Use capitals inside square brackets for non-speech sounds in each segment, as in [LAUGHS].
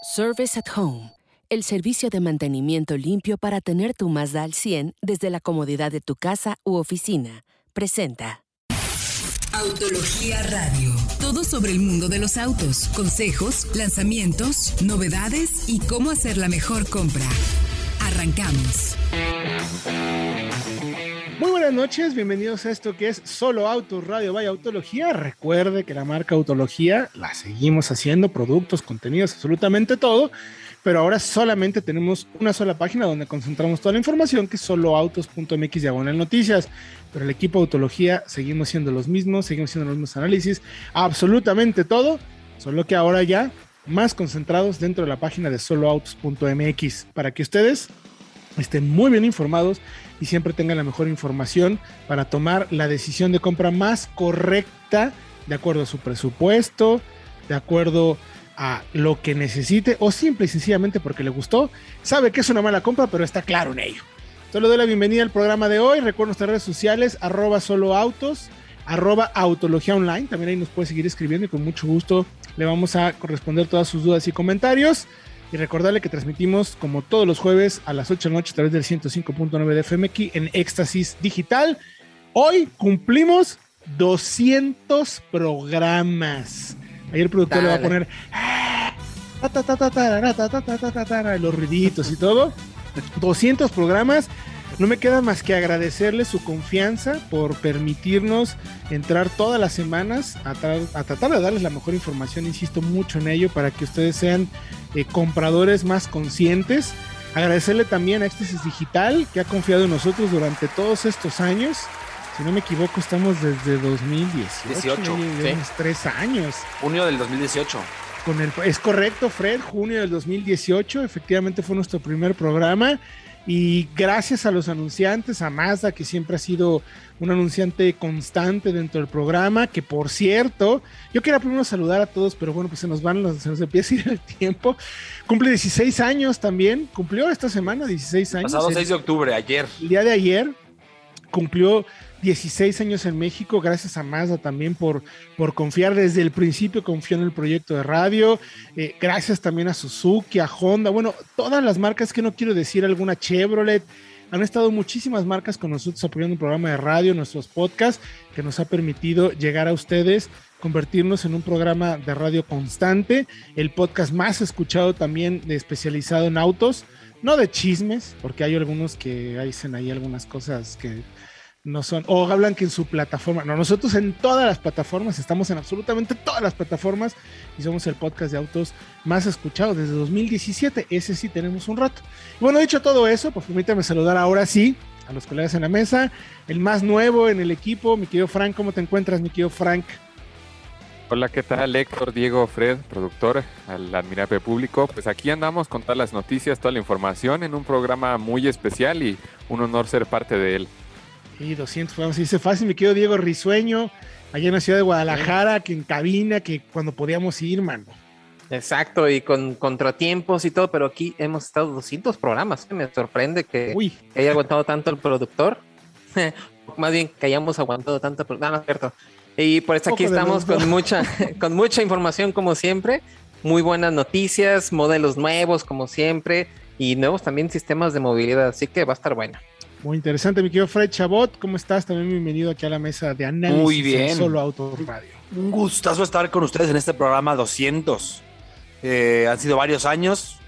Service at Home, el servicio de mantenimiento limpio para tener tu Mazda al 100 desde la comodidad de tu casa u oficina. Presenta. Autología Radio. Todo sobre el mundo de los autos, consejos, lanzamientos, novedades y cómo hacer la mejor compra. Arrancamos. Muy buenas noches, bienvenidos a esto que es Solo Autos Radio Vaya Autología. Recuerde que la marca Autología la seguimos haciendo, productos, contenidos, absolutamente todo, pero ahora solamente tenemos una sola página donde concentramos toda la información que es soloautos.mx diagonal noticias. Pero el equipo Autología seguimos siendo los mismos, seguimos siendo los mismos análisis, absolutamente todo, solo que ahora ya más concentrados dentro de la página de soloautos.mx para que ustedes estén muy bien informados y siempre tengan la mejor información para tomar la decisión de compra más correcta de acuerdo a su presupuesto, de acuerdo a lo que necesite o simple y sencillamente porque le gustó. Sabe que es una mala compra, pero está claro en ello. Le doy la bienvenida al programa de hoy. Recuerden nuestras redes sociales, arroba solo autos, arroba autología online. También ahí nos puede seguir escribiendo y con mucho gusto le vamos a corresponder todas sus dudas y comentarios. Y recordarle que transmitimos como todos los jueves a las 8 de la noche a través del 105.9 de FMX en Éxtasis Digital. Hoy cumplimos 200 programas. Ayer el productor le va a poner los ruiditos y todo. 200 programas. No me queda más que agradecerle su confianza por permitirnos entrar todas las semanas a, a, tratar de darles la mejor información. Insisto mucho en ello para que ustedes sean eh, compradores más conscientes. Agradecerle también a Éxtasis Digital que ha confiado en nosotros durante todos estos años. Si no me equivoco, estamos desde 2018. 18, tres años. Junio del 2018. Con el, es correcto, Fred, junio del 2018. Efectivamente fue nuestro primer programa. Y gracias a los anunciantes, a Mazda, que siempre ha sido un anunciante constante dentro del programa, que por cierto, yo quería primero saludar a todos, pero bueno, pues se nos van, se nos empieza a ir el tiempo. Cumple 16 años también, cumplió esta semana 16 años. Pasado 6 de octubre, ayer. El día de ayer cumplió 16 años en México, gracias a Mazda también por, por confiar. Desde el principio, confió en el proyecto de radio, eh, gracias también a Suzuki, a Honda, bueno, todas las marcas que no quiero decir, alguna Chevrolet, han estado muchísimas marcas con nosotros apoyando un programa de radio, nuestros podcasts, que nos ha permitido llegar a ustedes, convertirnos en un programa de radio constante, el podcast más escuchado también especializado en autos, no de chismes, porque hay algunos que dicen ahí algunas cosas que no son, o hablan que en su plataforma, no, nosotros en todas las plataformas, estamos en absolutamente todas las plataformas y somos el podcast de autos más escuchado desde 2017, ese sí tenemos un rato. Y bueno, dicho todo eso, pues permítame saludar ahora sí a los colegas en la mesa, el más nuevo en el equipo, mi querido Frank, ¿cómo te encuentras, mi querido Frank? Hola, ¿qué tal? Héctor, Diego, Fred, productor, al admirable público. Pues aquí andamos con todas las noticias, toda la información en un programa muy especial y un honor ser parte de él. Y 200 programas, se dice fácil, mi querido Diego Risueño, allá en la ciudad de Guadalajara, que en cabina, que cuando podíamos ir, mano. Exacto, y con contratiempos y todo, pero aquí hemos estado 200 programas. Me sorprende que, que haya aguantado tanto el productor. [LAUGHS] Más bien que hayamos aguantado tanto. No, no es cierto. Y por eso aquí estamos con mucha, [LAUGHS] con mucha información, como siempre. Muy buenas noticias, modelos nuevos, como siempre, y nuevos también sistemas de movilidad. Así que va a estar bueno. Muy interesante, mi querido Fred Chabot. ¿Cómo estás? También bienvenido aquí a la mesa de análisis Muy bien. Solo Auto Radio. Un gustazo estar con ustedes en este programa 200. Eh, han sido varios años.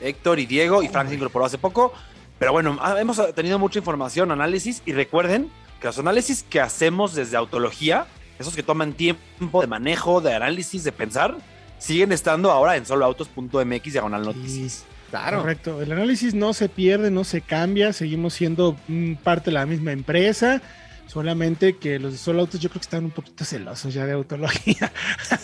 Héctor y Diego, y Frank se incorporó hace poco. Pero bueno, hemos tenido mucha información, análisis, y recuerden que los análisis que hacemos desde Autología, esos que toman tiempo de manejo, de análisis, de pensar, siguen estando ahora en soloautos.mx diagonal noticias. Claro. Correcto. El análisis no se pierde, no se cambia, seguimos siendo parte de la misma empresa. Solamente que los de solo autos yo creo que están un poquito celosos ya de autología.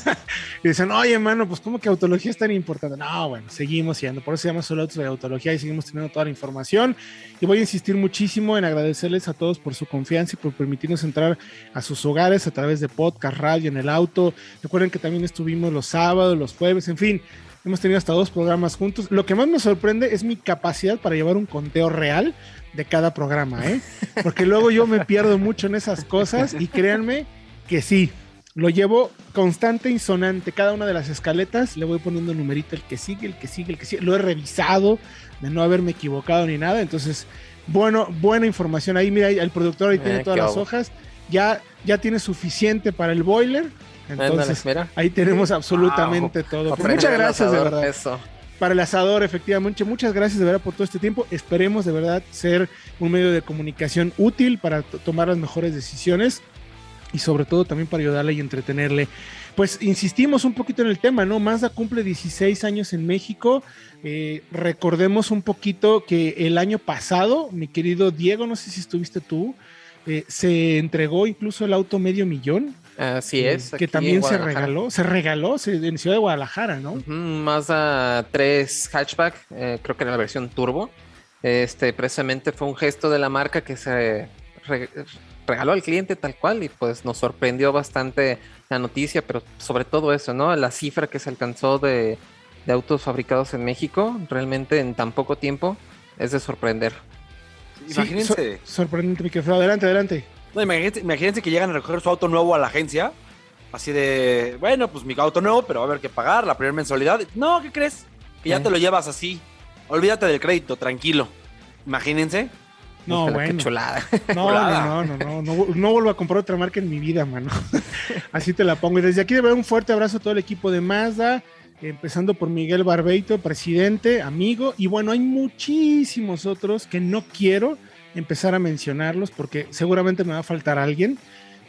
[LAUGHS] y dicen, oye, hermano, pues ¿cómo que autología es tan importante? No, bueno, seguimos siendo. Por eso se llama solo autos de autología y seguimos teniendo toda la información. Y voy a insistir muchísimo en agradecerles a todos por su confianza y por permitirnos entrar a sus hogares a través de podcast, radio, en el auto. Recuerden que también estuvimos los sábados, los jueves, en fin. Hemos tenido hasta dos programas juntos. Lo que más me sorprende es mi capacidad para llevar un conteo real de cada programa, ¿eh? Porque luego yo me pierdo mucho en esas cosas y créanme que sí, lo llevo constante y sonante. Cada una de las escaletas le voy poniendo un numerito, el que sigue, el que sigue, el que sigue. Lo he revisado de no haberme equivocado ni nada. Entonces, bueno, buena información. Ahí, mira, el productor ahí tiene eh, todas las hojas. Ya, ya tiene suficiente para el boiler. Entonces, ahí tenemos absolutamente todo. Pues muchas gracias, de verdad. Para el asador, efectivamente. Muchas gracias de verdad por todo este tiempo. Esperemos de verdad ser un medio de comunicación útil para tomar las mejores decisiones y sobre todo también para ayudarle y entretenerle. Pues insistimos un poquito en el tema, ¿no? Mazda cumple 16 años en México. Eh, recordemos un poquito que el año pasado, mi querido Diego, no sé si estuviste tú, eh, se entregó incluso el auto medio millón. Así eh, es. que también se regaló, se regaló en Ciudad de Guadalajara, ¿no? Mazda 3 hatchback, creo que era la versión turbo. Este precisamente fue un gesto de la marca que se regaló al cliente tal cual y pues nos sorprendió bastante la noticia, pero sobre todo eso, ¿no? La cifra que se alcanzó de, autos fabricados en México, realmente en tan poco tiempo, es de sorprender. imagínense. sorprendente, mi querido. Adelante, adelante. No, imagínense, que llegan a recoger su auto nuevo a la agencia. Así de, bueno, pues mi auto nuevo, pero va a haber que pagar la primera mensualidad. No, ¿qué crees? Que ya te lo llevas así. Olvídate del crédito, tranquilo. Imagínense. No, bueno. [LAUGHS] No, no, no, no, no, no, vuelvo a comprar otra marca en mi vida, mano. [LAUGHS] Así te la pongo. Y desde aquí de verdad un fuerte abrazo a todo el equipo de Mazda, empezando por Miguel Barbeito, presidente, amigo, y bueno, hay muchísimos otros que no quiero empezar a mencionarlos porque seguramente me va a faltar alguien.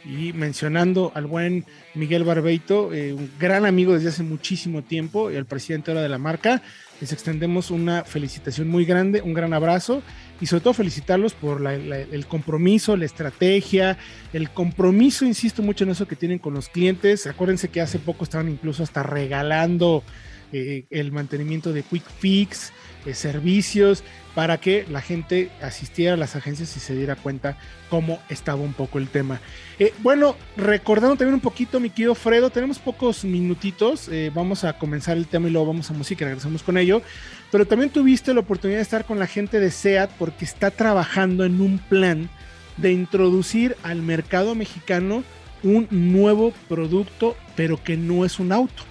Y mencionando al buen Miguel Barbeito, eh, un gran amigo desde hace muchísimo tiempo, el presidente ahora de la marca, les extendemos una felicitación muy grande, un gran abrazo y sobre todo felicitarlos por el compromiso, la estrategia, el compromiso, insisto mucho en eso que tienen con los clientes. Acuérdense que hace poco estaban incluso hasta regalando eh, el mantenimiento de Quick Fix, eh, servicios, para que la gente asistiera a las agencias y se diera cuenta cómo estaba un poco el tema. Eh, bueno, recordando también un poquito, mi querido Fredo, tenemos pocos minutitos, vamos a comenzar el tema y luego vamos a música regresamos con ello, pero también tuviste la oportunidad de estar con la gente de SEAT porque está trabajando en un plan de introducir al mercado mexicano un nuevo producto, pero que no es un auto.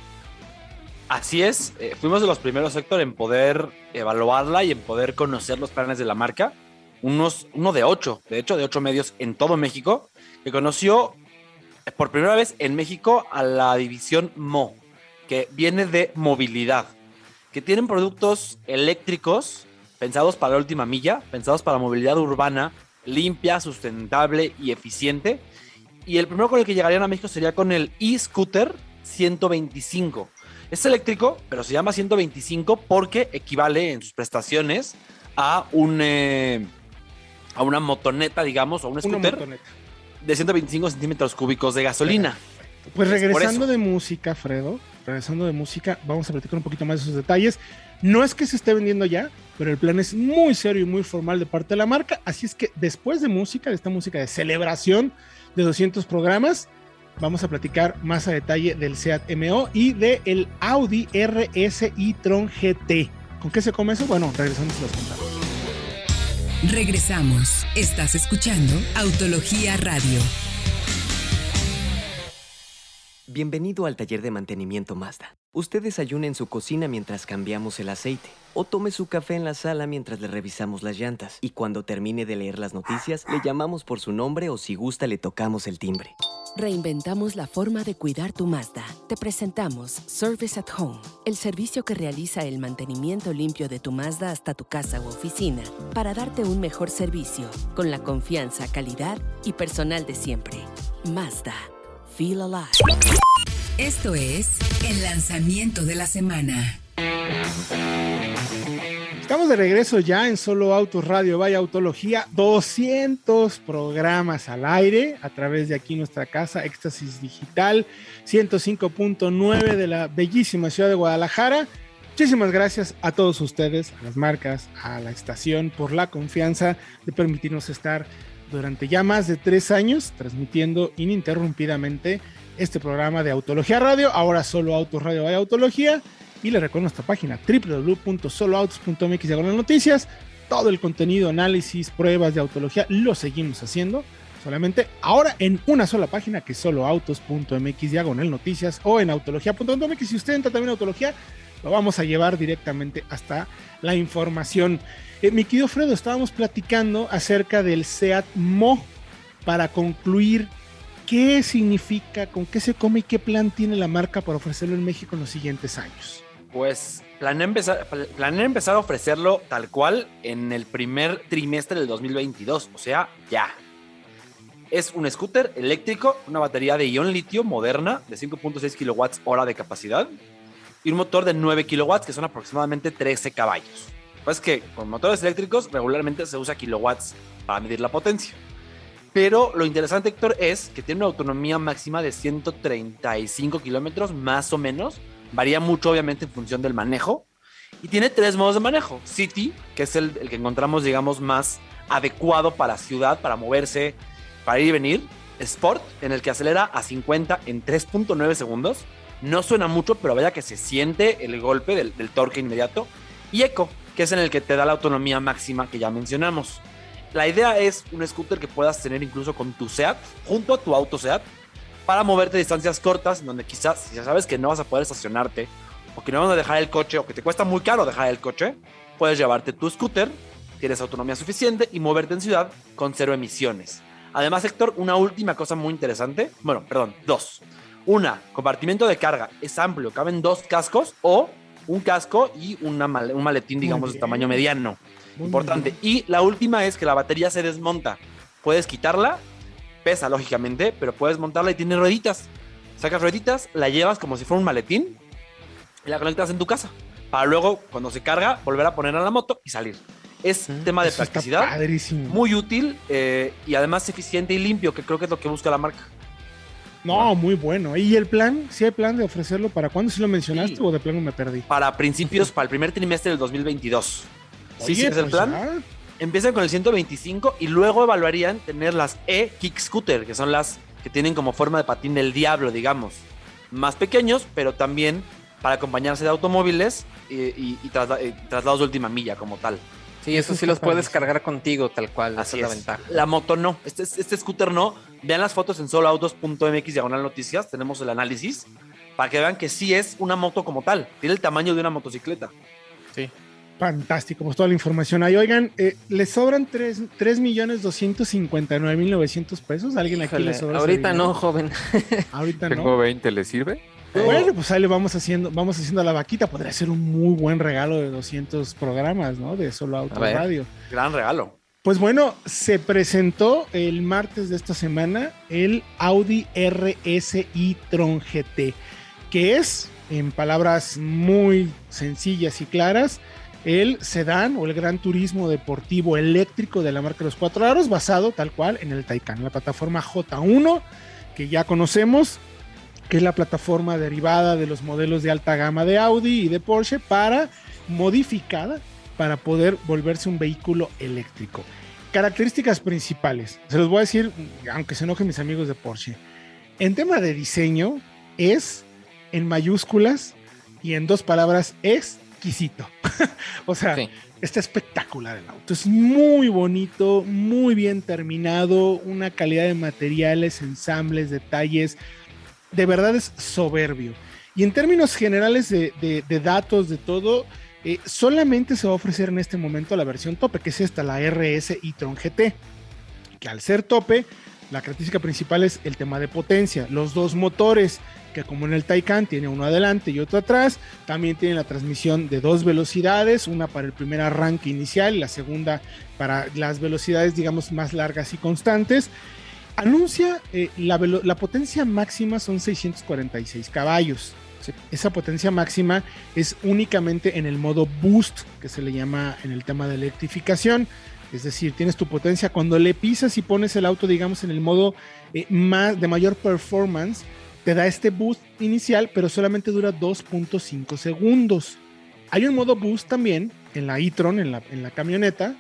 Así es, eh, fuimos de los primeros, Héctor, en poder evaluarla y en poder conocer los planes de la marca. Unos, uno de ocho, de hecho, de ocho medios en todo México, que conoció eh, por primera vez en México a la división Mo, que viene de movilidad, que tienen productos eléctricos pensados para la última milla, pensados para movilidad urbana, limpia, sustentable y eficiente. Y el primero con el que llegarían a México sería con el e-scooter 125 es eléctrico, pero se llama 125 porque equivale en sus prestaciones a un eh, a una motoneta, digamos, o un scooter de 125 centímetros cúbicos de gasolina. Pues regresando de música, Fredo, regresando de música, vamos a platicar un poquito más de esos detalles. No es que se esté vendiendo ya, pero el plan es muy serio y muy formal de parte de la marca. Así es que después de música, de esta música de celebración de 200 programas, vamos a platicar más a detalle del SEAT MO y del Audi RS e-tron GT. ¿Con qué se come eso? Bueno, regresamos y los contamos. Regresamos. Estás escuchando Autología Radio. Bienvenido al taller de mantenimiento Mazda. Usted desayuna en su cocina mientras cambiamos el aceite o tome su café en la sala mientras le revisamos las llantas. Y cuando termine de leer las noticias, le llamamos por su nombre o si gusta le tocamos el timbre. Reinventamos la forma de cuidar tu Mazda. Te presentamos Service at Home, el servicio que realiza el mantenimiento limpio de tu Mazda hasta tu casa u oficina para darte un mejor servicio con la confianza, calidad y personal de siempre. Mazda. Feel alive. Esto es el lanzamiento de la semana. Estamos de regreso ya en Solo Autos Radio Vaya Autología, 200 programas al aire a través de aquí nuestra casa, Éxtasis Digital, 105.9 de la bellísima ciudad de Guadalajara. Muchísimas gracias a todos ustedes, a las marcas, a la estación por la confianza de permitirnos estar durante ya más de tres años transmitiendo ininterrumpidamente este programa de Autología Radio, ahora Solo Autos Radio Vaya Autología y les recuerdo nuestra página www.soloautos.mx noticias. Todo el contenido, análisis, pruebas de autología lo seguimos haciendo. solamente ahora en una sola página que es soloautos.mx diagonal noticias o en autología.mx. Si usted entra también a autología, lo vamos a llevar directamente hasta la información. Eh, mi querido Fredo, estábamos platicando acerca del SEAT Mo para concluir qué significa, con qué se come y qué plan tiene la marca para ofrecerlo en México en los siguientes años. Pues planea empezar, planea empezar a ofrecerlo tal cual en el primer trimestre del 2022, o sea, ya. Es un scooter eléctrico, una batería de ion litio moderna de 5.6 kilowatts hora de capacidad y un motor de 9 kilowatts que son aproximadamente 13 caballos. Pues que con motores eléctricos regularmente se usa kilowatts para medir la potencia. Pero lo interesante, Héctor, es que tiene una autonomía máxima de 135 kilómetros más o menos Varía mucho, obviamente, en función del manejo. Y tiene tres modos de manejo. City, que es el, que encontramos, digamos, más adecuado para ciudad, para moverse, para ir y venir. Sport, en el que acelera a 50 en 3.9 segundos. No suena mucho, pero vaya que se siente el golpe del, del, torque inmediato. Y Eco, que es en el que te da la autonomía máxima que ya mencionamos. La idea es un scooter que puedas tener incluso con tu SEAT, junto a tu auto SEAT, para moverte distancias cortas, donde quizás, si ya sabes que no vas a poder estacionarte, o que no vas a dejar el coche, o que te cuesta muy caro dejar el coche, puedes llevarte tu scooter, tienes autonomía suficiente y moverte en ciudad con cero emisiones. Además, Héctor, una última cosa muy interesante, bueno, perdón, dos. Una, compartimiento de carga es amplio, caben dos cascos o un casco y una un maletín, digamos, de tamaño mediano. Importante. Y la última es que la batería se desmonta. Puedes quitarla pesa, lógicamente, pero puedes montarla y tiene rueditas. Sacas rueditas, la llevas como si fuera un maletín y la conectas en tu casa. Para luego, cuando se carga, volver a poner a la moto y salir. Es mm, tema de practicidad. Muy útil eh, y además eficiente y limpio, que creo que es lo que busca la marca. No, muy bueno. ¿Y el plan? ¿Sí hay plan de ofrecerlo? ¿Para cuándo? ¿Si lo mencionaste o de plano me perdí? Para principios, para el primer trimestre del 2022. sí, sí, es el pues plan empiezan con el 125 y luego evaluarían tener las e-kick scooter, que son las que tienen como forma de patín del diablo, digamos. Más pequeños, pero también para acompañarse de automóviles y, traslados de última milla como tal. Sí, eso sí los puedes cargar contigo, tal cual. Así es la ventaja. La moto no. Este, este scooter no. Vean las fotos en soloautos.mx diagonal noticias. Tenemos el análisis para que vean que sí es una moto como tal. Tiene el tamaño de una motocicleta. Sí. Fantástico, pues toda la información ahí. Oigan, eh, ¿le sobran 3, millones 259 mil 900 pesos? ¿Alguien aquí le sobra? [LAUGHS] Ahorita no, joven. Ahorita Tengo no. 20, ¿le sirve? Bueno, pues ahí le vamos haciendo, vamos haciendo a la vaquita. Podría ser un muy buen regalo de 200 programas, ¿no? De solo auto radio. Gran regalo. Pues bueno, se presentó el martes de esta semana el Audi RSI Tron GT, que es, en palabras muy sencillas y claras, el sedán o el gran turismo deportivo eléctrico de la marca los cuatro aros, basado tal cual en el Taycan, la plataforma J1 que ya conocemos, que es la plataforma derivada de los modelos de alta gama de Audi y de Porsche para modificada para poder volverse un vehículo eléctrico. Características principales, se los voy a decir, aunque se enojen mis amigos de Porsche. En tema de diseño, es en mayúsculas y en dos palabras, es exquisito. [LAUGHS] o sea, está espectacular el auto. Es muy bonito, muy bien terminado, una calidad de materiales, ensambles, detalles. De verdad es soberbio. Y en términos generales de, datos, de todo, eh, solamente se va a ofrecer en este momento la versión tope, que es esta, la RS e-tron GT. Que al ser tope, la característica principal es el tema de potencia. Los dos motores que como en el Taycan tiene uno adelante y otro atrás, también tiene la transmisión de dos velocidades, una para el primer arranque inicial y la segunda para las velocidades digamos más largas y constantes. Anuncia eh, la, la, potencia máxima son 646 caballos. Esa potencia máxima es únicamente en el modo boost, que se le llama en el tema de electrificación. Es decir, tienes tu potencia cuando le pisas y pones el auto, digamos, en el modo eh, más, de mayor performance, te da este boost inicial, pero solamente dura 2.5 segundos. Hay un modo boost también en la e-tron, en la, en la camioneta,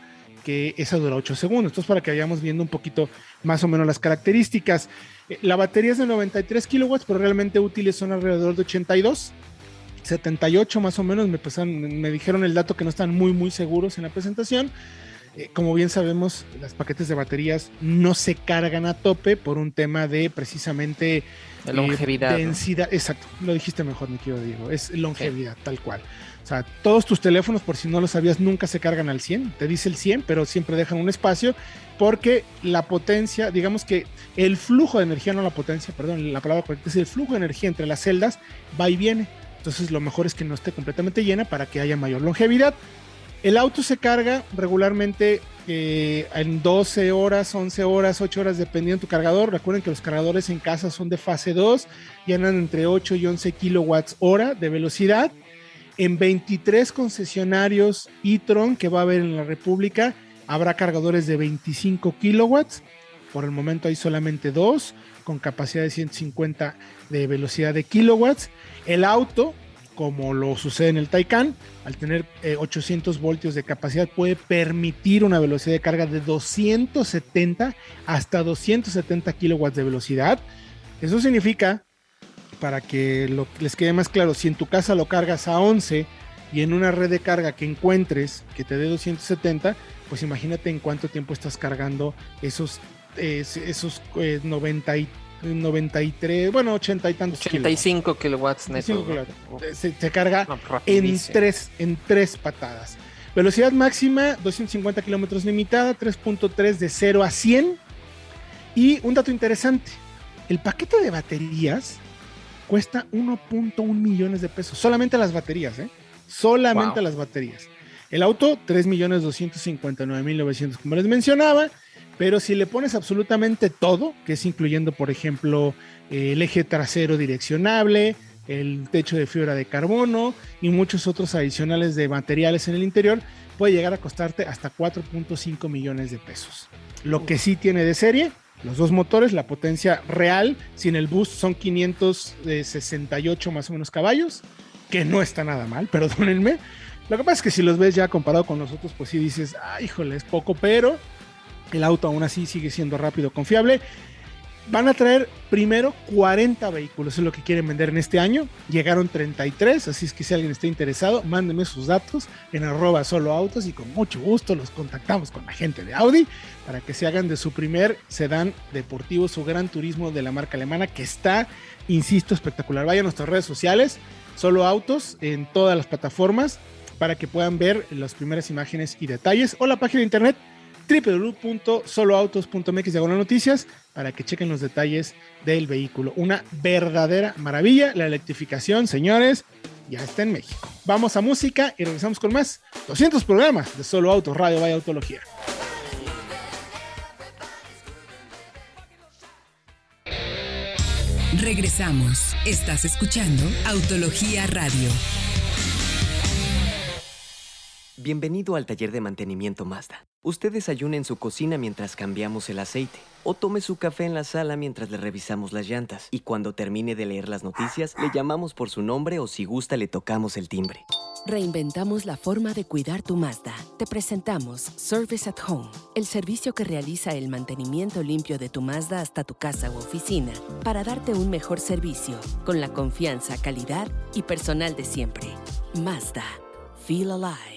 que esa dura 8 segundos. Entonces, para que vayamos viendo un poquito más o menos las características. Eh, la batería es de 93 kilowatts, pero realmente útiles son alrededor de 82. 78 más o menos, me, me dijeron el dato que no están muy muy seguros en la presentación. Eh, como bien sabemos, las paquetes de baterías no se cargan a tope por un tema de precisamente de longevidad. densidad, exacto, lo dijiste mejor, mi querido Diego, es longevidad, tal cual. O sea, todos tus teléfonos, por si no lo sabías, nunca se cargan al 100. Te dice el 100, pero siempre dejan un espacio porque la potencia, digamos que el flujo de energía, no la potencia, perdón, la palabra correcta es el flujo de energía entre las celdas, va y viene. Entonces lo mejor es que no esté completamente llena para que haya mayor longevidad. El auto se carga regularmente eh, en 12 horas, 11 horas, 8 horas, dependiendo de tu cargador. Recuerden que los cargadores en casa son de fase 2 y andan entre 8 y 11 kilowatts hora de velocidad en 23 concesionarios e-tron que va a haber en la República habrá cargadores de 25 kilowatts. Por el momento hay solamente dos con capacidad de 150 de velocidad de kilowatts. El auto, como lo sucede en el Taycan, al tener 800 eh, voltios de capacidad, puede permitir una velocidad de carga de 270 hasta 270 kilowatts de velocidad. Eso significa para que les quede más claro, si en tu casa lo cargas a 11 y en una red de carga que encuentres que te dé 270, pues imagínate en cuánto tiempo estás cargando esos, esos 90 eh, 93, bueno, 80 y tantos 85 kilowatts neto. Se, carga en, tres, en tres patadas. Velocidad máxima, 250 kilómetros limitada, 3.3 de 0 a 100. Y un dato interesante, el paquete de baterías cuesta 1.1 millones de pesos. Solamente las baterías, ¿eh? Solamente las baterías. El auto, 3.259.900, como les mencionaba. Pero si le pones absolutamente todo, que es incluyendo, por ejemplo, el eje trasero direccionable, el techo de fibra de carbono y muchos otros adicionales de materiales en el interior, puede llegar a costarte hasta 4.5 millones de pesos. Lo que sí tiene de serie los dos motores, la potencia real sin el boost son 568 más o menos caballos, que no está nada mal, [LAUGHS] perdónenme. Lo que pasa es que si los ves ya comparado con los otros, pues sí dices, ah, híjole, es poco, pero el auto aún así sigue siendo rápido, confiable Van a traer primero 40 vehículos, es lo que quieren vender en este año. Llegaron 33, así es que si alguien está interesado, mándenme sus datos en arroba solo autos y con mucho gusto los contactamos con la gente de Audi para que se hagan de su primer sedán deportivo, su gran turismo de la marca alemana que está, insisto, espectacular. Vayan a nuestras redes sociales, solo autos en todas las plataformas para que puedan ver las primeras imágenes y detalles o la página de internet www.soloautos.mx de noticias para que chequen los detalles del vehículo. Una verdadera maravilla. La electrificación, señores, ya está en México. Vamos a música y regresamos con más 200 programas de Solo Autos, Radio Vaya Autología. Regresamos. Estás escuchando Autología Radio. Bienvenido al taller de mantenimiento Mazda. Usted desayuna en su cocina mientras cambiamos el aceite o tome su café en la sala mientras le revisamos las llantas. Y cuando termine de leer las noticias, le llamamos por su nombre o si gusta le tocamos el timbre. Reinventamos la forma de cuidar tu Mazda. Te presentamos Service at Home, el servicio que realiza el mantenimiento limpio de tu Mazda hasta tu casa u oficina para darte un mejor servicio con la confianza, calidad y personal de siempre. Mazda. Feel alive.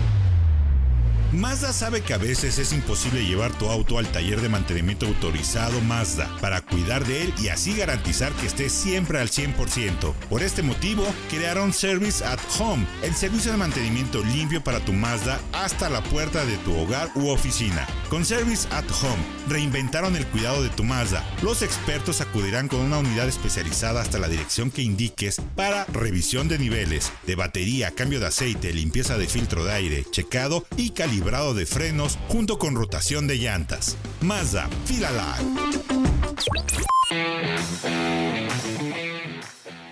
Mazda sabe que a veces es imposible llevar tu auto al taller de mantenimiento autorizado Mazda para cuidar de él y así garantizar que esté siempre al 100%. Por este motivo, crearon Service at Home, el servicio de mantenimiento limpio para tu Mazda hasta la puerta de tu hogar u oficina. Con Service at Home, reinventaron el cuidado de tu Mazda. Los expertos acudirán con una unidad especializada hasta la dirección que indiques para revisión de niveles, de batería, cambio de aceite, limpieza de filtro de aire, checado y calibración de frenos junto con rotación de llantas. Mazda, fila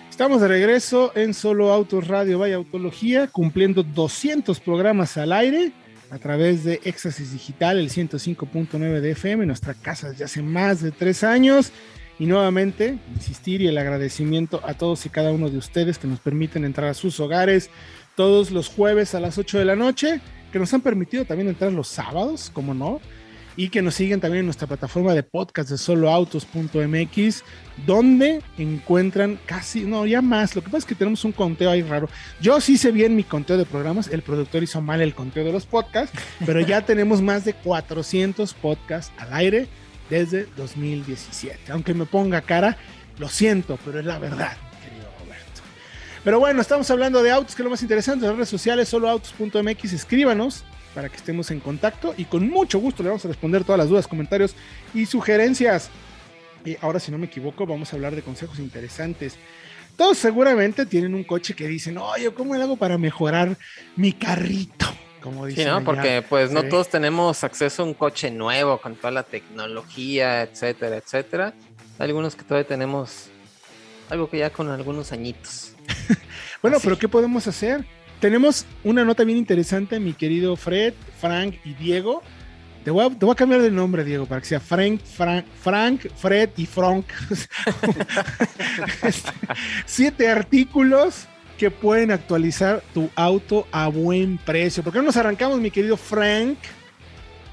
Estamos de regreso en Solo Autos Radio Vaya Autología, cumpliendo 200 programas al aire a través de Éxtasis Digital, el 105.9 de FM, nuestra casa desde hace más de tres años. Y nuevamente, insistir y el agradecimiento a todos y cada uno de ustedes que nos permiten entrar a sus hogares todos los jueves a las 8 de la noche que nos han permitido también entrar los sábados, como no, y que nos siguen también en nuestra plataforma de podcast de soloautos.mx, donde encuentran casi, no, ya más. Lo que pasa es que tenemos un conteo ahí raro. Yo sí sé bien mi conteo de programas, el productor hizo mal el conteo de los podcasts, pero ya tenemos más de 400 podcasts al aire desde 2017. Aunque me ponga cara, lo siento, pero es la verdad. Pero bueno, estamos hablando de autos, que es lo más interesante, las redes sociales, soloautos.mx, escríbanos para que estemos en contacto y con mucho gusto le vamos a responder todas las dudas, comentarios y sugerencias. Y ahora, si no me equivoco, vamos a hablar de consejos interesantes. Todos seguramente tienen un coche que dicen, oye, ¿cómo le hago para mejorar mi carrito? Como dicen sí, ¿no? Porque pues no todos tenemos acceso a un coche nuevo con toda la tecnología, etcétera, etcétera. Hay algunos que todavía tenemos algo que ya con algunos añitos. [LAUGHS] bueno, pero ¿qué podemos hacer? tenemos una nota bien interesante, mi querido Fred, Frank y Diego. Te voy, a, cambiar de nombre, Diego, para que sea Frank, Frank, Frank Fred y Frank. [LAUGHS] [LAUGHS] Este, siete artículos que pueden actualizar tu auto a buen precio. ¿Por qué no nos arrancamos, mi querido Frank?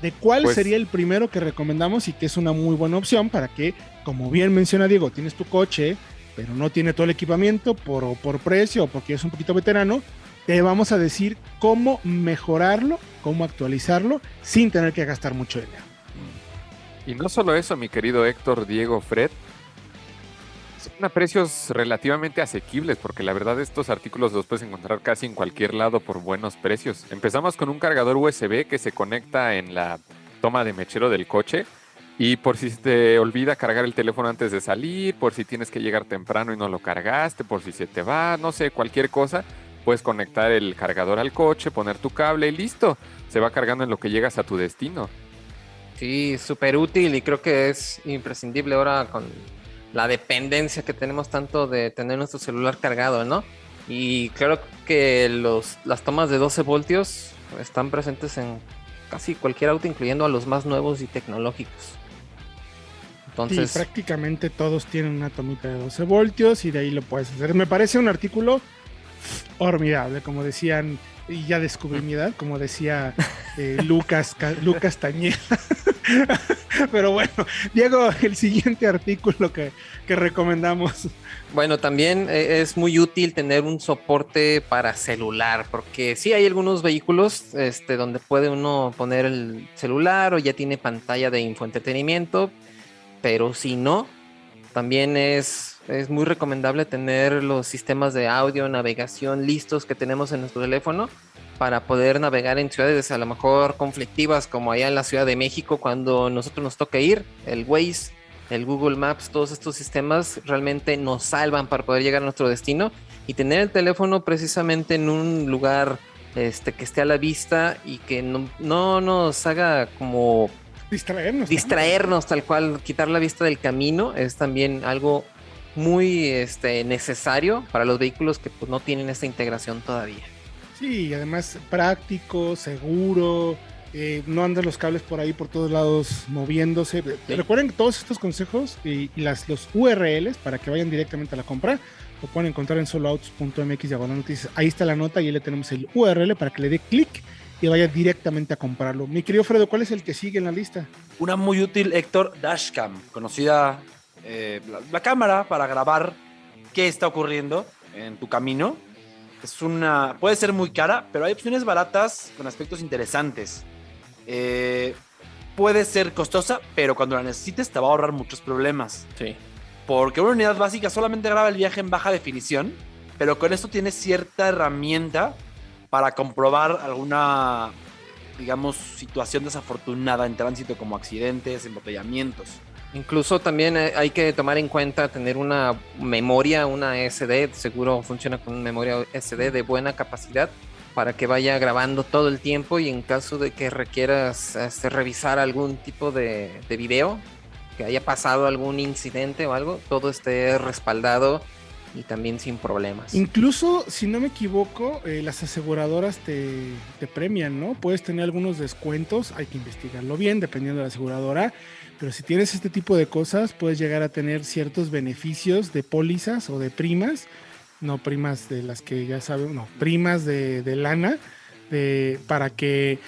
¿De cuál pues sería el primero que recomendamos y que es una muy buena opción para que, como bien menciona Diego, tienes tu coche, pero no tiene todo el equipamiento por, por precio o porque es un poquito veterano? te vamos a decir cómo mejorarlo, cómo actualizarlo sin tener que gastar mucho dinero. Y no solo eso, mi querido Héctor, Diego, Fred, son a precios relativamente asequibles, porque la verdad estos artículos los puedes encontrar casi en cualquier lado por buenos precios. Empezamos con un cargador USB que se conecta en la toma de mechero del coche. Y por si te olvida cargar el teléfono antes de salir, por si tienes que llegar temprano y no lo cargaste, por si se te va, no sé, cualquier cosa, puedes conectar el cargador al coche, poner tu cable y listo. Se va cargando en lo que llegas a tu destino. Sí, súper útil y creo que es imprescindible ahora con la dependencia que tenemos tanto de tener nuestro celular cargado, ¿no? Y claro que los, las tomas de 12 voltios están presentes en casi cualquier auto, incluyendo a los más nuevos y tecnológicos. Entonces, sí, prácticamente todos tienen una tomita de 12 voltios y de ahí lo puedes hacer. Me parece un artículo formidable, como decían, y ya descubrí mi edad, como decía eh, [LAUGHS] Lucas, Lucas Tañera. [LAUGHS] Pero bueno, Diego, el siguiente artículo que, recomendamos. Bueno, también eh, es muy útil tener un soporte para celular, porque sí hay algunos vehículos este, donde puede uno poner el celular o ya tiene pantalla de infoentretenimiento, pero si no, también es es muy recomendable tener los sistemas de audio, navegación listos que tenemos en nuestro teléfono para poder navegar en ciudades a lo mejor conflictivas como allá en la Ciudad de México cuando nosotros nos toca ir, el Waze, el Google Maps, todos estos sistemas realmente nos salvan para poder llegar a nuestro destino y tener el teléfono precisamente en un lugar este, que esté a la vista y que no, no nos haga como distraernos. Distraernos tal cual, quitar la vista del camino es también algo muy este, necesario para los vehículos que pues, no tienen esta integración todavía. Sí, además práctico, seguro, eh, no andan los cables por ahí por todos lados moviéndose. Recuerden todos estos consejos y, las, los URLs para que vayan directamente a la compra lo pueden encontrar en soloautos.mx diagonal noticias. Ahí está la nota y ahí le tenemos el URL para que le dé clic y vaya directamente a comprarlo. Mi querido Fredo, ¿cuál es el que sigue en la lista? Una muy útil, Héctor, Dashcam, conocida eh, la, cámara para grabar qué está ocurriendo en tu camino. Es una, puede ser muy cara, pero hay opciones baratas con aspectos interesantes. Eh, puede ser costosa, pero cuando la necesites te va a ahorrar muchos problemas. Sí. Porque una unidad básica solamente graba el viaje en baja definición, pero con esto tienes cierta herramienta para comprobar alguna, digamos, situación desafortunada en tránsito como accidentes, embotellamientos. Incluso también eh, hay que tomar en cuenta tener una memoria, una SD, seguro funciona con una memoria SD de buena capacidad para que vaya grabando todo el tiempo y en caso de que requieras este, revisar algún tipo de, video, que haya pasado algún incidente o algo, todo esté respaldado y también sin problemas. Incluso, si no me equivoco, eh, las aseguradoras te, premian, ¿no? Puedes tener algunos descuentos, hay que investigarlo bien, dependiendo de la aseguradora. Pero si tienes este tipo de cosas, puedes llegar a tener ciertos beneficios de pólizas o de primas, no primas de las que ya saben, no, primas de, lana, de, para que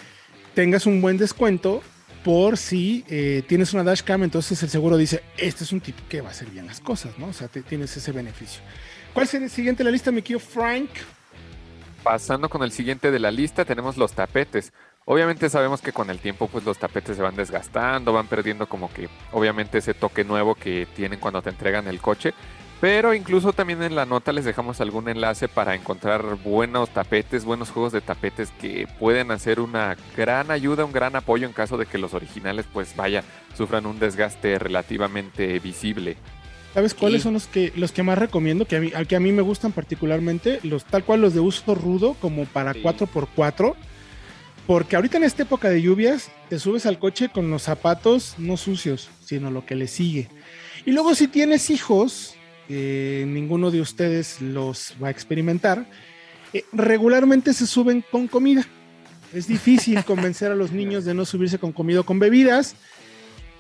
tengas un buen descuento por si eh, tienes una dashcam, entonces el seguro dice, este es un tipo que va a hacer bien las cosas, ¿no? O sea, tienes ese beneficio. ¿Cuál sería el siguiente de la lista, mi querido Frank? Pasando con el siguiente de la lista, tenemos los tapetes. Obviamente sabemos que con el tiempo pues los tapetes se van desgastando, van perdiendo como que obviamente ese toque nuevo que tienen cuando te entregan el coche. Pero incluso también en la nota les dejamos algún enlace para encontrar buenos tapetes, buenos juegos de tapetes que pueden hacer una gran ayuda, un gran apoyo en caso de que los originales pues vaya, sufran un desgaste relativamente visible. ¿Sabes cuáles son los que los que más recomiendo? Que a mí, que a mí me gustan particularmente, los tal cual los de uso rudo, como para 4x4 porque ahorita en esta época de lluvias, te subes al coche con los zapatos no sucios, sino lo que le sigue. Y luego si tienes hijos, ninguno de ustedes los va a experimentar, eh, regularmente se suben con comida. Es difícil [LAUGHS] convencer a los niños de no subirse con comida o con bebidas.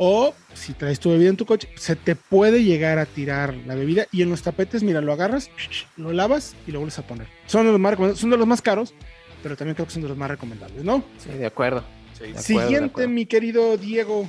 O si traes tu bebida en tu coche, se te puede llegar a tirar la bebida y en los tapetes, mira, lo agarras, [SNIFFS] lo lavas y lo vuelves a poner. Son los más, son de los más caros, pero también creo que son de los más recomendables, ¿no? Sí, de acuerdo. Siguiente, mi querido Diego.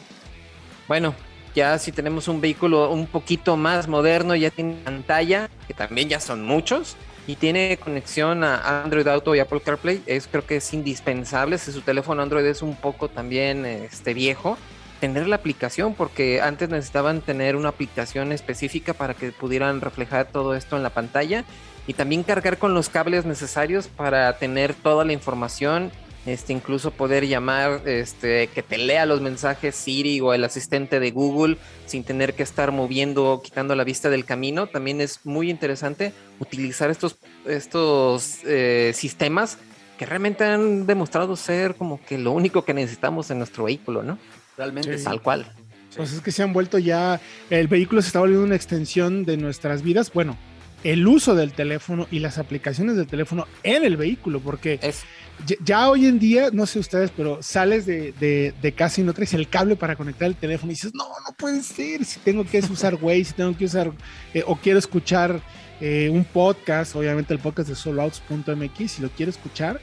Bueno, ya si tenemos un vehículo un poquito más moderno, ya tiene pantalla, que también ya son muchos, y tiene conexión a Android Auto y Apple CarPlay, es creo que es indispensable, si su teléfono Android es un poco también este, viejo, tener la aplicación, porque antes necesitaban tener una aplicación específica para que pudieran reflejar todo esto en la pantalla y también cargar con los cables necesarios para tener toda la información, este, incluso poder llamar, este, que te lea los mensajes Siri o el asistente de Google sin tener que estar moviendo o quitando la vista del camino. También es muy interesante utilizar estos, estos eh, sistemas que realmente han demostrado ser como que lo único que necesitamos en nuestro vehículo, ¿no? Realmente. Tal cual. Pues es que se han vuelto ya, el vehículo se está volviendo una extensión de nuestras vidas. Bueno, el uso del teléfono y las aplicaciones del teléfono en el vehículo, porque ya, hoy en día, no sé ustedes, pero sales de, casa y no traes el cable para conectar el teléfono y dices, no, no puede ser, si tengo que usar Waze, si tengo que usar eh, o quiero escuchar eh, un podcast, obviamente el podcast de soloouts.mx, si lo quiero escuchar,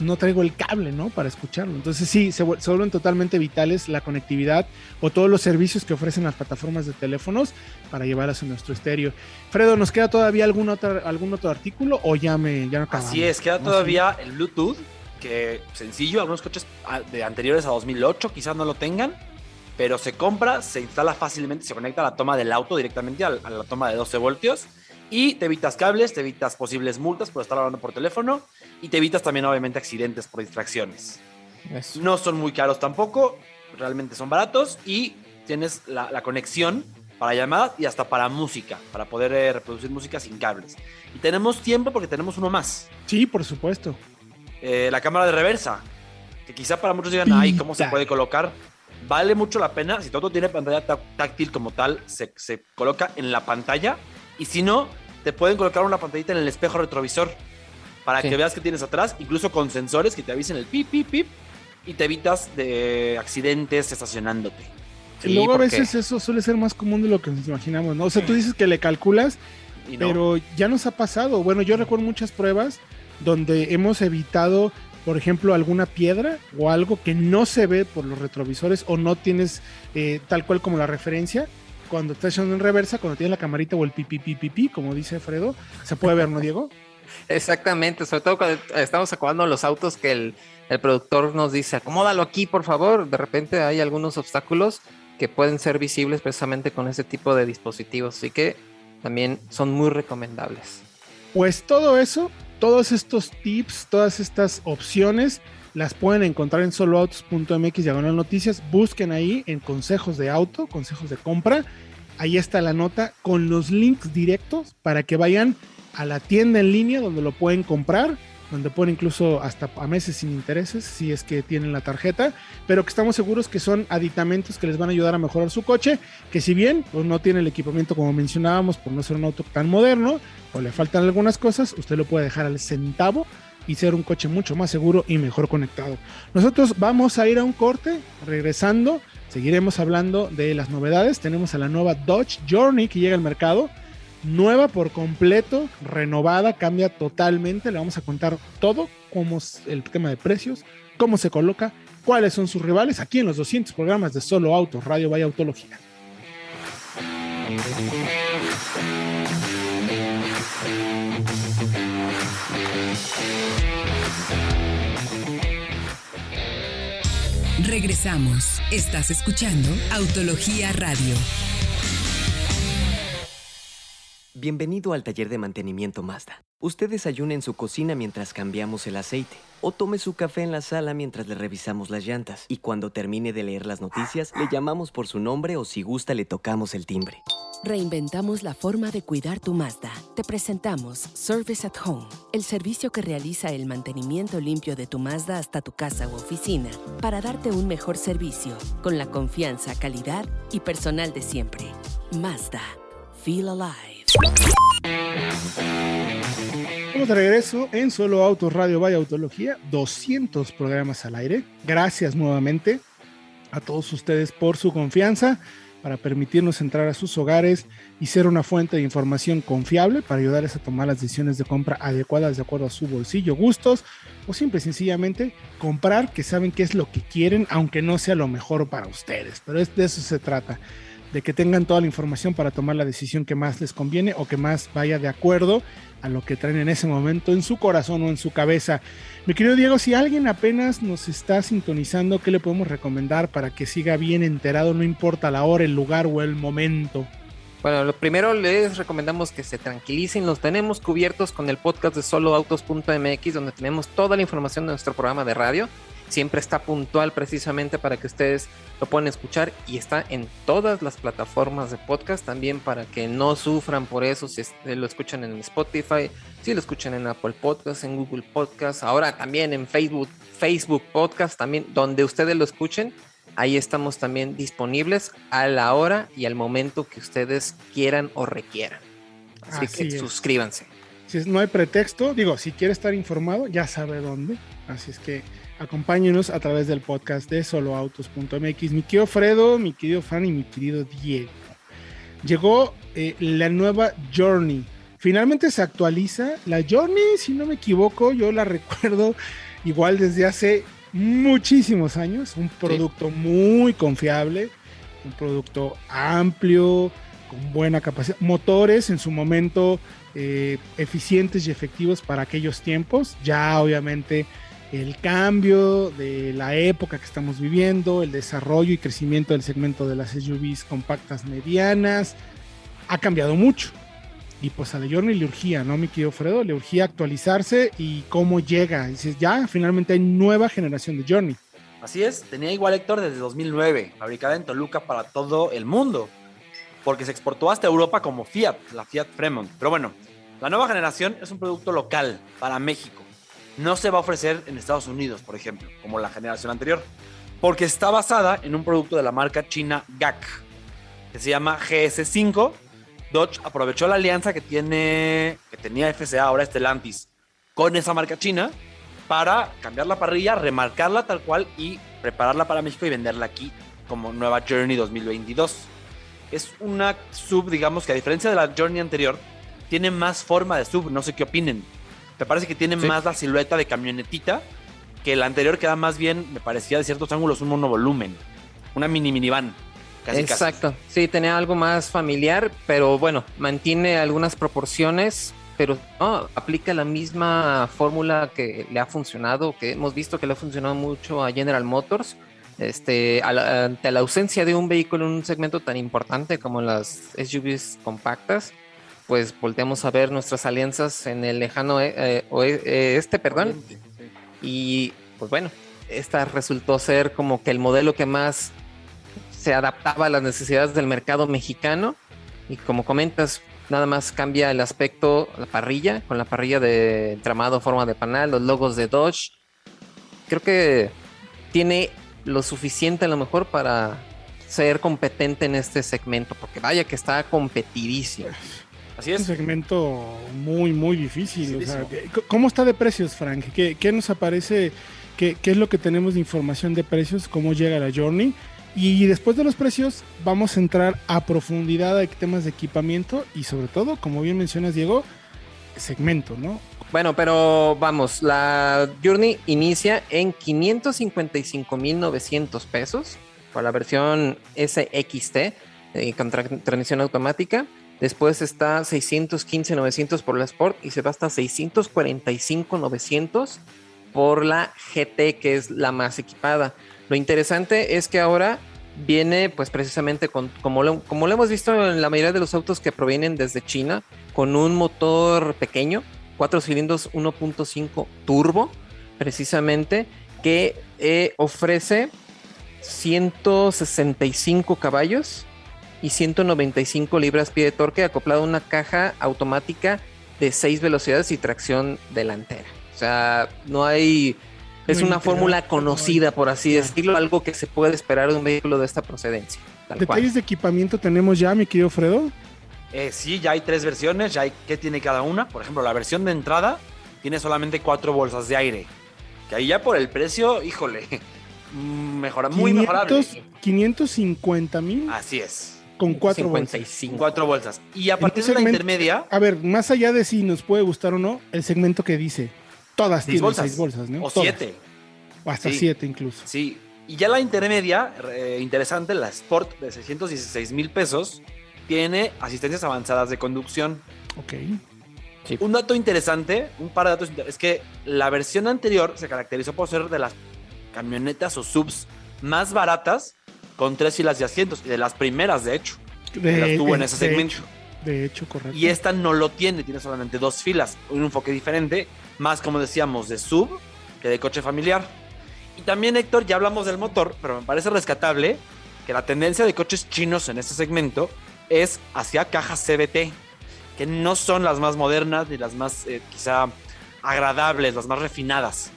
no traigo el cable, ¿no? Para escucharlo. Entonces sí, se, vuelven totalmente vitales la conectividad o todos los servicios que ofrecen las plataformas de teléfonos para llevar a nuestro estéreo. Fredo, ¿nos queda todavía algún otro, algún otro artículo o ya me ya no Así es, queda todavía el Bluetooth, que sencillo, algunos coches de anteriores a 2008 quizás no lo tengan, pero se compra, se instala fácilmente, se conecta a la toma del auto directamente a la toma de 12 voltios y te evitas cables, te evitas posibles multas por estar hablando por teléfono y te evitas también obviamente accidentes por distracciones. No son muy caros tampoco, realmente son baratos y tienes la, conexión para llamadas y hasta para música, para poder eh, reproducir música sin cables. Y tenemos tiempo porque tenemos uno más. Sí, por supuesto. Eh, la cámara de reversa, que quizá para muchos digan, ay, ¿cómo se puede colocar? Vale mucho la pena, si todo tiene pantalla táctil como tal, se, se coloca en la pantalla y si no, te pueden colocar una pantallita en el espejo retrovisor para que veas que tienes atrás, incluso con sensores que te avisen el pip, pip, pip, y te evitas de accidentes estacionándote. y luego a veces eso suele ser más común de lo que nos imaginamos, ¿no? O sea, tú dices que le calculas, pero ya nos ha pasado. Bueno, yo recuerdo muchas pruebas donde hemos evitado, por ejemplo, alguna piedra o algo que no se ve por los retrovisores o no tienes eh, tal cual como la referencia cuando estás echando en reversa, cuando tienes la camarita o el pipi, pipi, pipi, como dice Fredo, se puede ver, ¿no, Diego? Exactamente, sobre todo cuando estamos acomodando los autos que el, productor nos dice, acomódalo aquí, por favor. De repente hay algunos obstáculos que pueden ser visibles precisamente con ese tipo de dispositivos, así que también son muy recomendables. Pues todo eso, todos estos tips, todas estas opciones, las pueden encontrar en soloautos.mx diagonal noticias. Busquen ahí en consejos de auto, consejos de compra. Ahí está la nota con los links directos para que vayan a la tienda en línea donde lo pueden comprar, donde pueden incluso hasta a meses sin intereses si es que tienen la tarjeta, pero que estamos seguros que son aditamentos que les van a ayudar a mejorar su coche, que si bien pues, no tiene el equipamiento como mencionábamos por no ser un auto tan moderno o le faltan algunas cosas, usted lo puede dejar al centavo y ser un coche mucho más seguro y mejor conectado. Nosotros vamos a ir a un corte, regresando, seguiremos hablando de las novedades. Tenemos a la nueva Dodge Journey que llega al mercado, nueva por completo, renovada, cambia totalmente. Le vamos a contar todo, cómo es el tema de precios, cómo se coloca cuáles son sus rivales aquí en los 200 programas de Solo Autos, Radio Vaya Autología. Regresamos. Estás escuchando Autología Radio. Bienvenido al taller de mantenimiento Mazda. Usted desayuna en su cocina mientras cambiamos el aceite o tome su café en la sala mientras le revisamos las llantas y cuando termine de leer las noticias le llamamos por su nombre o si gusta le tocamos el timbre. Reinventamos la forma de cuidar tu Mazda. Te presentamos Service at Home, el servicio que realiza el mantenimiento limpio de tu Mazda hasta tu casa u oficina para darte un mejor servicio con la confianza, calidad y personal de siempre. Mazda. Feel alive. Estamos de regreso en Solo Autos Radio Vaya Autología, 200 programas al aire. Gracias nuevamente a todos ustedes por su confianza para permitirnos entrar a sus hogares y ser una fuente de información confiable para ayudarles a tomar las decisiones de compra adecuadas de acuerdo a su bolsillo, gustos o simple y sencillamente comprar que saben qué es lo que quieren, aunque no sea lo mejor para ustedes. Pero de eso se trata de que tengan toda la información para tomar la decisión que más les conviene o que más vaya de acuerdo a lo que traen en ese momento en su corazón o en su cabeza. Mi querido Diego, si alguien apenas nos está sintonizando, ¿qué le podemos recomendar para que siga bien enterado, no importa la hora, el lugar o el momento? Bueno, lo primero les recomendamos que se tranquilicen, los tenemos cubiertos con el podcast de soloautos.mx donde tenemos toda la información de nuestro programa de radio siempre está puntual precisamente para que ustedes lo puedan escuchar y está en todas las plataformas de podcast también para que no sufran por eso si lo escuchan en Spotify, si lo escuchan en Apple Podcast, en Google Podcast, ahora también en Facebook, Facebook Podcast también donde ustedes lo escuchen. Ahí estamos también disponibles a la hora y al momento que ustedes quieran o requieran. Así, que suscríbanse. Si no hay pretexto, digo, si quiere estar informado, ya sabe dónde. Así es que acompáñenos a través del podcast de soloautos.mx. Mi querido Fredo, mi querido Fan y mi querido Diego. Llegó eh, la nueva Journey. Finalmente se actualiza. La Journey, si no me equivoco, yo la [LAUGHS] recuerdo igual desde hace muchísimos años. Un producto muy confiable, un producto amplio, con buena capacidad. Motores en su momento eh, eficientes y efectivos para aquellos tiempos. Ya obviamente el cambio de la época que estamos viviendo, el desarrollo y crecimiento del segmento de las SUVs compactas medianas, ha cambiado mucho. Y pues a la Journey le urgía, ¿no, mi querido Fredo? Le urgía actualizarse y cómo llega. Dices, ya, finalmente hay nueva generación de Journey. Así es, tenía igual Héctor desde 2009, fabricada en Toluca para todo el mundo, porque se exportó hasta Europa como Fiat, la Fiat Fremont. Pero bueno, la nueva generación es un producto local para México no se va a ofrecer en Estados Unidos, por ejemplo, como la generación anterior, porque está basada en un producto de la marca china GAC, que se llama GS5. Dodge aprovechó la alianza que, tiene, que tenía FCA, ahora Stellantis, con esa marca china para cambiar la parrilla, remarcarla tal cual y prepararla para México y venderla aquí como nueva Journey 2022. Es una sub, digamos que a diferencia de la Journey anterior, tiene más forma de sub, no sé qué opinen. Me parece que tiene más la silueta de camionetita que el anterior que da más bien, me parecía de ciertos ángulos un monovolumen. Una mini minivan. Casi, Exacto. Sí, tenía algo más familiar, pero bueno, mantiene algunas proporciones, pero no, aplica la misma fórmula que le ha funcionado, que hemos visto que le ha funcionado mucho a General Motors. Este, ante la ausencia de un vehículo en un segmento tan importante como las SUVs compactas, pues volteamos a ver nuestras alianzas en el lejano eh, eh, eh, este, perdón. Y pues bueno, esta resultó ser como que el modelo que más se adaptaba a las necesidades del mercado mexicano. Y como comentas, nada más cambia el aspecto, la parrilla, con la parrilla de entramado, forma de panal, los logos de Dodge. Creo que tiene lo suficiente a lo mejor para ser competente en este segmento, porque vaya que está competidísimo. Así es. Un segmento muy, muy difícil. ¿Cómo está de precios, Frank? ¿Qué, nos aparece? ¿Qué, es lo que tenemos de información de precios? ¿Cómo llega la Journey? Y después de los precios, vamos a entrar a profundidad a temas de equipamiento y sobre todo, como bien mencionas, Diego, segmento, ¿no? Bueno, pero vamos, la Journey inicia en 555.900 pesos para la versión SXT eh, con transmisión automática. Después está 615.900 por la Sport y se va hasta 645.900 por la GT, que es la más equipada. Lo interesante es que ahora viene pues precisamente con, como lo, como lo hemos visto en la mayoría de los autos que provienen desde China, con un motor pequeño, 4 cilindros 1.5 turbo, precisamente, que eh, ofrece 165 caballos y 195 libras-pie de torque acoplado a una caja automática de 6 velocidades y tracción delantera. O sea, no hay es una fórmula conocida, por así decirlo, algo que se puede esperar de un vehículo de esta procedencia. ¿Detalles de equipamiento tenemos ya, mi querido Fredo? Eh, sí, ya hay tres versiones, ya hay qué tiene cada una. Por ejemplo, la versión de entrada tiene solamente cuatro bolsas de aire. Que ahí ya por el precio, híjole, [LAUGHS] mejora, muy 500, mejorable. 550 mil. Así es. Con cuatro bolsas. Cuatro bolsas. Y a partir de la intermedia. A ver, más allá de si nos puede gustar o no, el segmento que dice Todas tienen bolsas. seis bolsas, ¿no? O siete. O hasta siete incluso. Sí. Y ya la intermedia, eh, interesante, la Sport de 616 mil pesos, tiene asistencias avanzadas de conducción. Ok. Un dato interesante, un par de datos es que la versión anterior se caracterizó por ser de las camionetas o subs más baratas con tres filas de asientos y de las primeras, de hecho. De, las tuvo en ese segmento. de hecho, correcto. Y esta no lo tiene, tiene solamente dos filas, un enfoque diferente más como decíamos de sub que de coche familiar. Y también Héctor, ya hablamos del motor, pero me parece rescatable que la tendencia de coches chinos en este segmento es hacia cajas CBT, que no son las más modernas ni las más eh, quizá agradables, las más refinadas.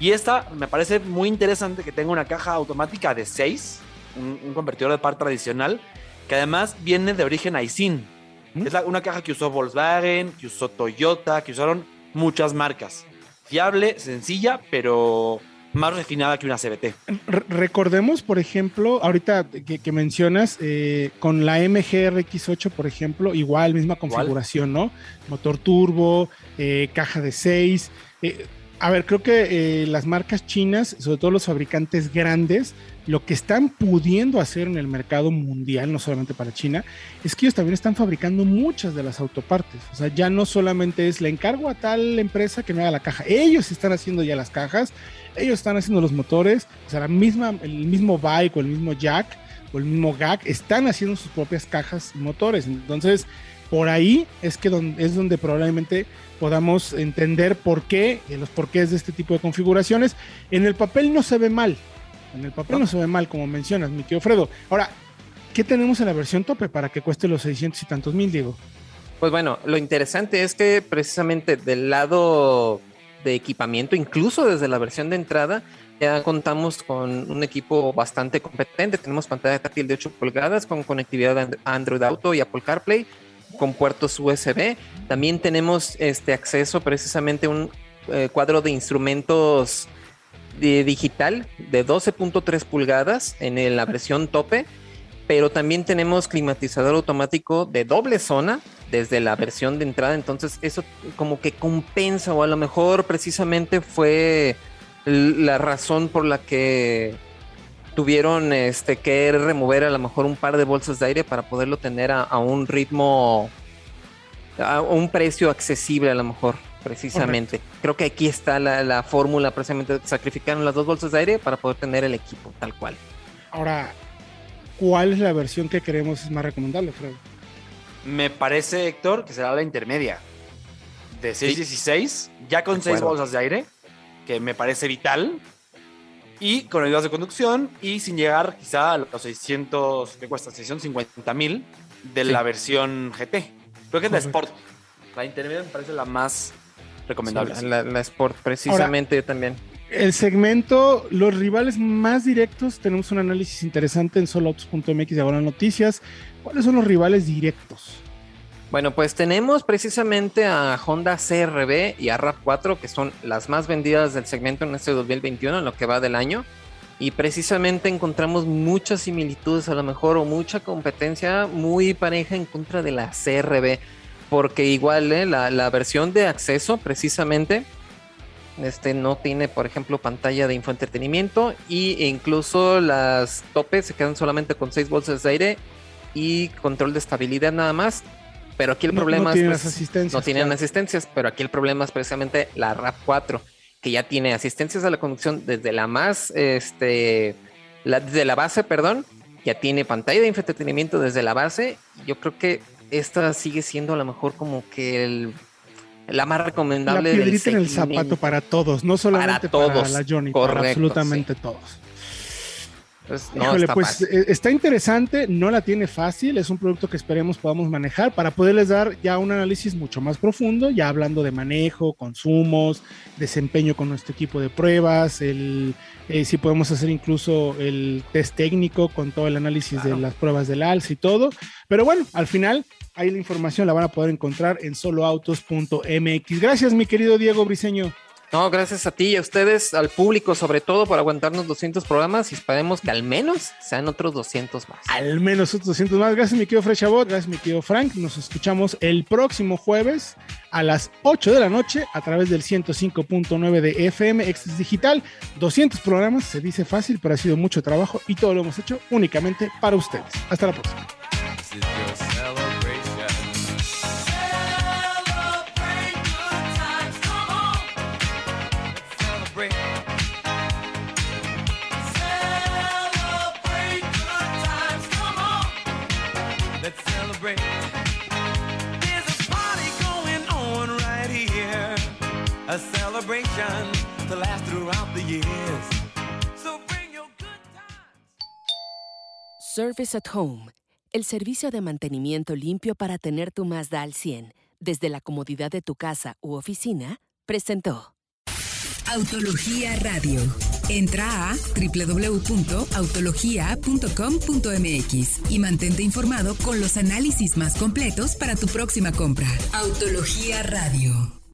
Y esta me parece muy interesante que tenga una caja automática de 6, un, convertidor de par tradicional, que además viene de origen Aisin. ¿Mm? Es una caja que usó Volkswagen, que usó Toyota, que usaron muchas marcas. Fiable, sencilla, pero más refinada que una CBT. recordemos, por ejemplo, ahorita que, mencionas, eh, con la MGRX8, por ejemplo, igual, misma configuración, ¿no? Motor turbo, eh, caja de 6. Eh, a ver, creo que las marcas chinas, sobre todo los fabricantes grandes, lo que están pudiendo hacer en el mercado mundial, no solamente para China, es que ellos también están fabricando muchas de las autopartes. O sea, ya no solamente es le encargo a tal empresa que me haga la caja, ellos están haciendo ya las cajas, ellos están haciendo los motores, o sea, la misma, el mismo bike o el mismo jack o el mismo GAC están haciendo sus propias cajas y motores. Entonces, por ahí es que es donde probablemente podamos entender por qué, los porqués de este tipo de configuraciones. En el papel no se ve mal, en el papel no, se ve mal, como mencionas, mi tío Fredo. Ahora, ¿qué tenemos en la versión tope para que cueste los 600 y tantos mil, Diego? Pues bueno, lo interesante es que precisamente del lado de equipamiento, incluso desde la versión de entrada, ya contamos con un equipo bastante competente. Tenemos pantalla táctil de 8 pulgadas con conectividad a Android Auto y Apple CarPlay con puertos USB. También tenemos este acceso precisamente a un eh, cuadro de instrumentos digital de 12.3 pulgadas en la versión tope, pero también tenemos climatizador automático de doble zona desde la versión de entrada, entonces eso como que compensa o a lo mejor precisamente fue la razón por la que tuvieron este que remover a lo mejor un par de bolsas de aire para poderlo tener a un ritmo a un precio accesible a lo mejor precisamente. Creo que aquí está la, fórmula, precisamente sacrificaron las dos bolsas de aire para poder tener el equipo tal cual. Ahora, ¿cuál es la versión que creemos es más recomendable, Fred? Me parece, Héctor, que será la intermedia. De 616, ya con seis bolsas de aire, que me parece vital. Y con ayudas de conducción y sin llegar quizá a los 600, que cuesta 650 mil de la versión GT. Creo que es la Sport. La intermedia me parece la más recomendable. la, Sport, precisamente también. El segmento, los rivales más directos, tenemos un análisis interesante en soloautos.mx de ahora noticias. ¿Cuáles son los rivales directos? Bueno, pues tenemos precisamente a Honda CRB y a RAV4, que son las más vendidas del segmento en este 2021, en lo que va del año. Y precisamente encontramos muchas similitudes, a lo mejor, o mucha competencia muy pareja en contra de la CRB porque igual ¿eh? la, la, versión de acceso precisamente este no tiene, por ejemplo, pantalla de infoentretenimiento y incluso las topes se quedan solamente con 6 bolsas de aire y control de estabilidad nada más. Pero aquí el problema no tienen es, pues, asistencias, no tienen asistencias, pero aquí el problema es precisamente la RAP 4, que ya tiene asistencias a la conducción desde la más, este, la, desde la base, perdón, ya tiene pantalla de entretenimiento desde la base. Yo creo que esta sigue siendo a lo mejor como que el la más recomendable. La piedrita en el zapato para todos, no solamente para, todos, para la Johnny, para absolutamente todos. Pues, pues eh, está interesante, no la tiene fácil, es un producto que esperemos podamos manejar para poderles dar ya un análisis mucho más profundo, ya hablando de manejo, consumos, desempeño con nuestro equipo de pruebas, el, eh, si podemos hacer incluso el test técnico con todo el análisis de las pruebas del ALS y todo. Pero bueno, al final ahí la información la van a poder encontrar en soloautos.mx. Gracias, mi querido Diego Briseño. No, gracias a ti y a ustedes, al público sobre todo por aguantarnos 200 programas y esperemos que al menos sean otros 200 más. Al menos otros 200 más. Gracias mi querido Frechabot, gracias mi querido Frank. Nos escuchamos el próximo jueves a las 8 de la noche a través del 105.9 de FM Express Digital. 200 programas, se dice fácil, pero ha sido mucho trabajo y todo lo hemos hecho únicamente para ustedes. Hasta la próxima. Service at Home, el servicio de mantenimiento limpio para tener tu Mazda al 100 desde la comodidad de tu casa u oficina, presentó. Autología Radio. Entra a www.autologia.com.mx y mantente informado con los análisis más completos para tu próxima compra. Autología Radio.